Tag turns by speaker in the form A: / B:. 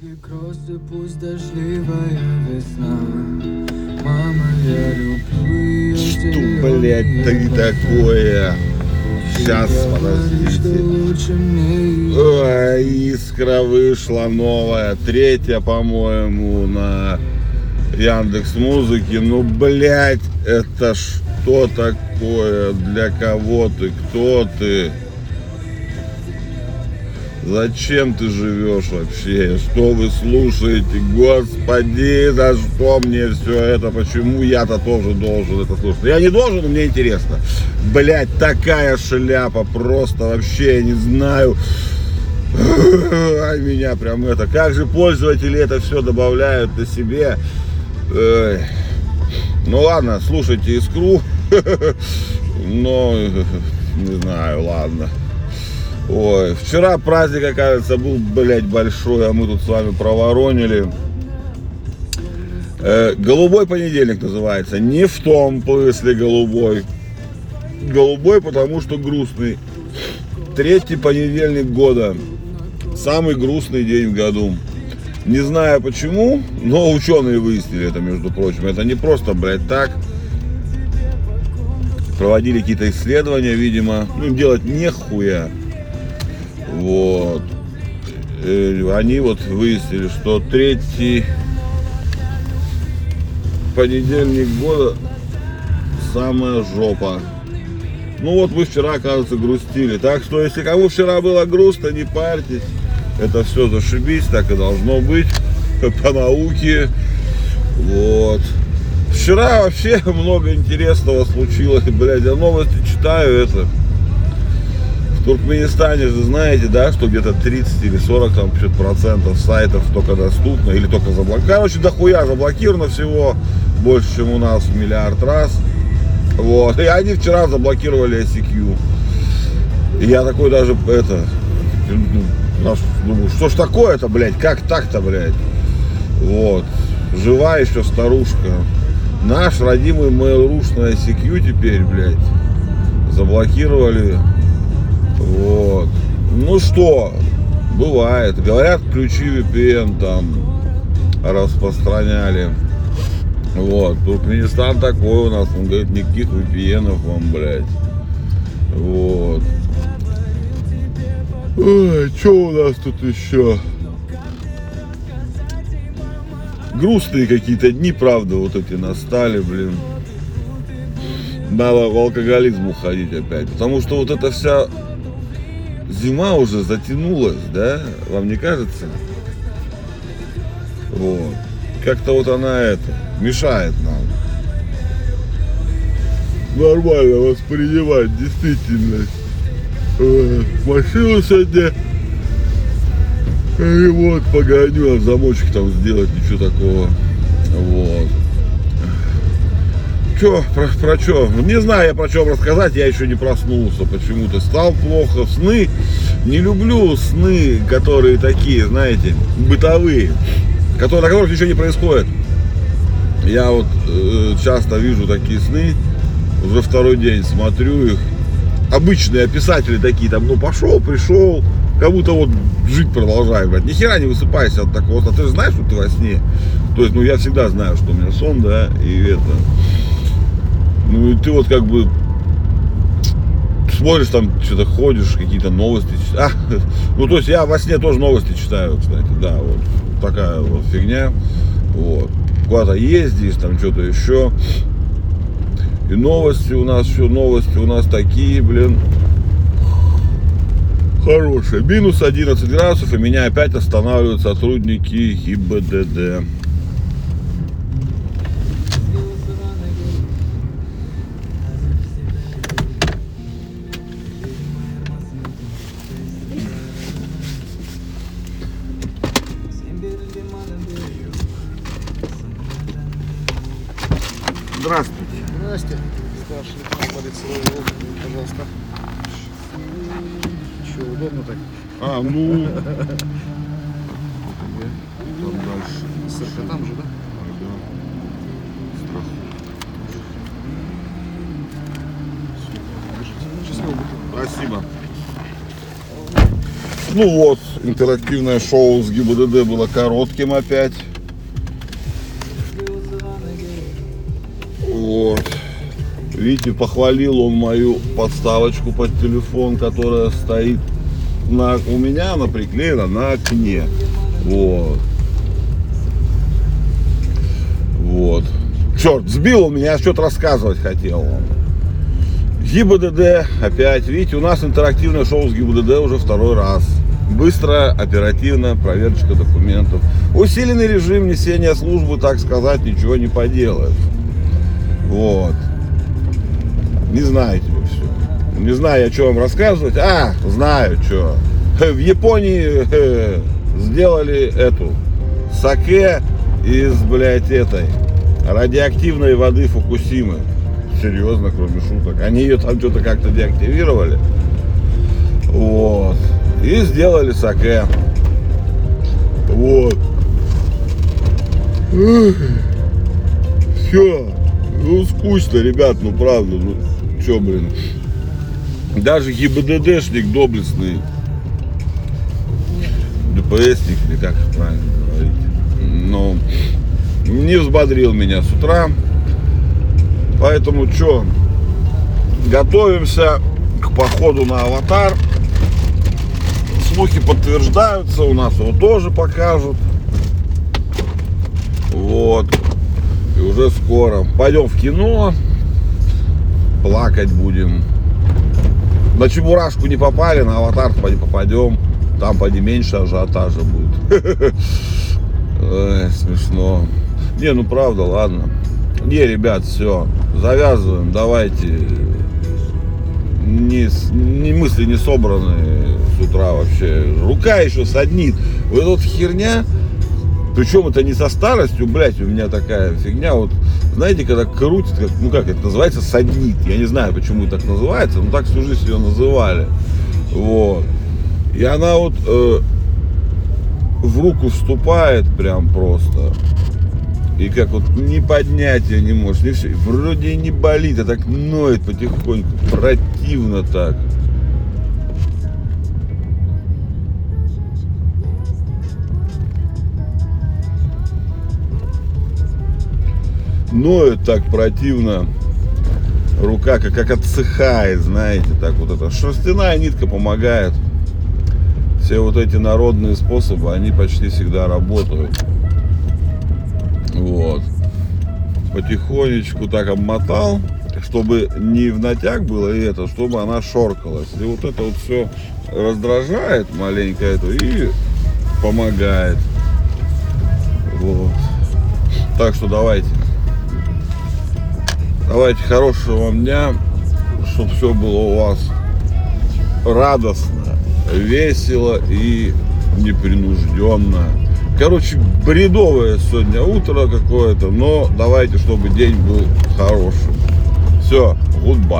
A: Мокрые кроссы, пусть дождливая весна Мама, я люблю
B: Что, блядь, ты такое? Сейчас, подождите. Ой, искра вышла новая, третья, по-моему, на Яндекс Музыке. Ну, блядь, это что такое? Для кого ты? Кто ты? Зачем ты живешь вообще? Что вы слушаете? Господи, за что мне все это? Почему я-то тоже должен это слушать? Я не должен, но мне интересно. Блять, такая шляпа, просто вообще я не знаю. Ай, меня прям это. Как же пользователи это все добавляют на себе? Ой. Ну ладно, слушайте искру. Но не знаю, ладно. Ой, вчера праздник, оказывается, был, блядь, большой, а мы тут с вами проворонили. Э, голубой понедельник называется. Не в том смысле голубой. Голубой, потому что грустный. Третий понедельник года. Самый грустный день в году. Не знаю почему, но ученые выяснили это, между прочим. Это не просто, блядь, так. Проводили какие-то исследования, видимо. Ну, делать нехуя. Вот. Э, Они вот выяснили, что третий понедельник года самая жопа. Ну вот вы вчера, оказывается, грустили. Так что, если кому вчера было грустно, не парьтесь. Это все зашибись, так и должно быть. По науке. Вот. Вчера вообще много интересного случилось. Блядь, я новости читаю это. В Туркменистане же знаете, да, что где-то 30 или 40 там, процентов сайтов только доступно или только заблокировано. Короче, дохуя заблокировано всего больше, чем у нас в миллиард раз. Вот. И они вчера заблокировали ICQ. И я такой даже это. ну, Думаю, что ж такое-то, блядь, как так-то, блядь? Вот. Жива еще старушка. Наш родимый Mail.ru на ICQ теперь, блядь, заблокировали. Вот. Ну что, бывает. Говорят, ключи VPN там распространяли. Вот. Туркменистан такой у нас. Он говорит, никаких VPN вам, блядь. Вот. Ой, что у нас тут еще? Грустные какие-то дни, правда, вот эти настали, блин. Надо в алкоголизм уходить опять. Потому что вот эта вся зима уже затянулась, да? Вам не кажется? Вот. Как-то вот она это мешает нам. Нормально воспринимать действительность. Э, Машину сегодня ремонт погоню, а замочек там сделать, ничего такого. Вот. Че, про, про что? Не знаю я про чем рассказать, я еще не проснулся почему-то. Стал плохо. Сны, не люблю сны, которые такие, знаете, бытовые, которые, на которых ничего не происходит. Я вот э, часто вижу такие сны, уже второй день смотрю их. Обычные писатели такие, там, ну пошел, пришел, как будто вот жить продолжаю, блядь. Ни хера не высыпайся от такого сна. Ты же знаешь, что ты во сне. То есть, ну я всегда знаю, что у меня сон, да, и это. Ну и ты вот как бы смотришь там, что-то ходишь, какие-то новости. чит- А, ну то есть я во сне тоже новости читаю, кстати, да, вот такая вот фигня. Вот. Куда-то ездишь, там что-то еще. И новости у нас, все новости у нас такие, блин, хорошие. Минус 11 градусов, и меня опять останавливают сотрудники ГИБДД. Здравствуйте.
C: Здрасте, старший лейтенант полиции Волкин, пожалуйста. Че, удобно так?
B: А, ну... Там дальше.
C: СРК там же, да?
B: Спасибо. Ну вот, интерактивное шоу с ГИБДД было коротким опять. Вот. Видите, похвалил он мою подставочку под телефон, которая стоит на, у меня, она приклеена на окне. Вот. Вот. Черт, сбил он меня, что-то рассказывать хотел вам. ГИБДД опять. Видите, у нас интерактивное шоу с ГИБДД уже второй раз. Быстро, оперативно, проверочка документов. Усиленный режим несения службы, так сказать, ничего не поделаешь. Вот. Не знаете вы все. Не знаю я, что вам рассказывать. А, знаю, что. В Японии сделали эту саке из, блядь, этой радиоактивной воды Фукусимы. Серьезно, кроме шуток. Они ее там что-то как-то деактивировали. Вот. И сделали саке. Вот. Все. Ну, скучно, ребят, ну правда. Ну, чё, блин. Даже ГИБДДшник доблестный. ДПСник, или как правильно говорить. Но не взбодрил меня с утра. Поэтому что, готовимся к походу на аватар. Слухи подтверждаются, у нас его тоже покажут. Вот. Уже скоро. Пойдем в кино. Плакать будем. На Чебурашку не попали, на аватар поди попадем. Там поди меньше ажиотажа будет. Смешно. Не, ну правда, ладно. Не, ребят, все, завязываем, давайте. Не, не мысли не собраны с утра вообще. Рука еще саднит. Вот эта херня, причем это не со старостью, блядь, у меня такая фигня. Вот, знаете, когда крутит, как, ну как это называется, саднит. Я не знаю, почему так называется, но так всю жизнь ее называли. Вот. И она вот э, в руку вступает прям просто. И как вот не поднять ее не можешь, не все. Вроде и не болит, а так ноет потихоньку. Противно так. Ноет так противно. Рука как, как отсыхает, знаете, так вот это. Шерстяная нитка помогает. Все вот эти народные способы, они почти всегда работают. Вот. Потихонечку так обмотал, чтобы не в натяг было и это, чтобы она шоркалась. И вот это вот все раздражает маленько это и помогает. Вот. Так что давайте. Давайте хорошего вам дня, чтобы все было у вас радостно, весело и непринужденно. Короче, бредовое сегодня утро какое-то, но давайте, чтобы день был хорошим. Все, goodbye.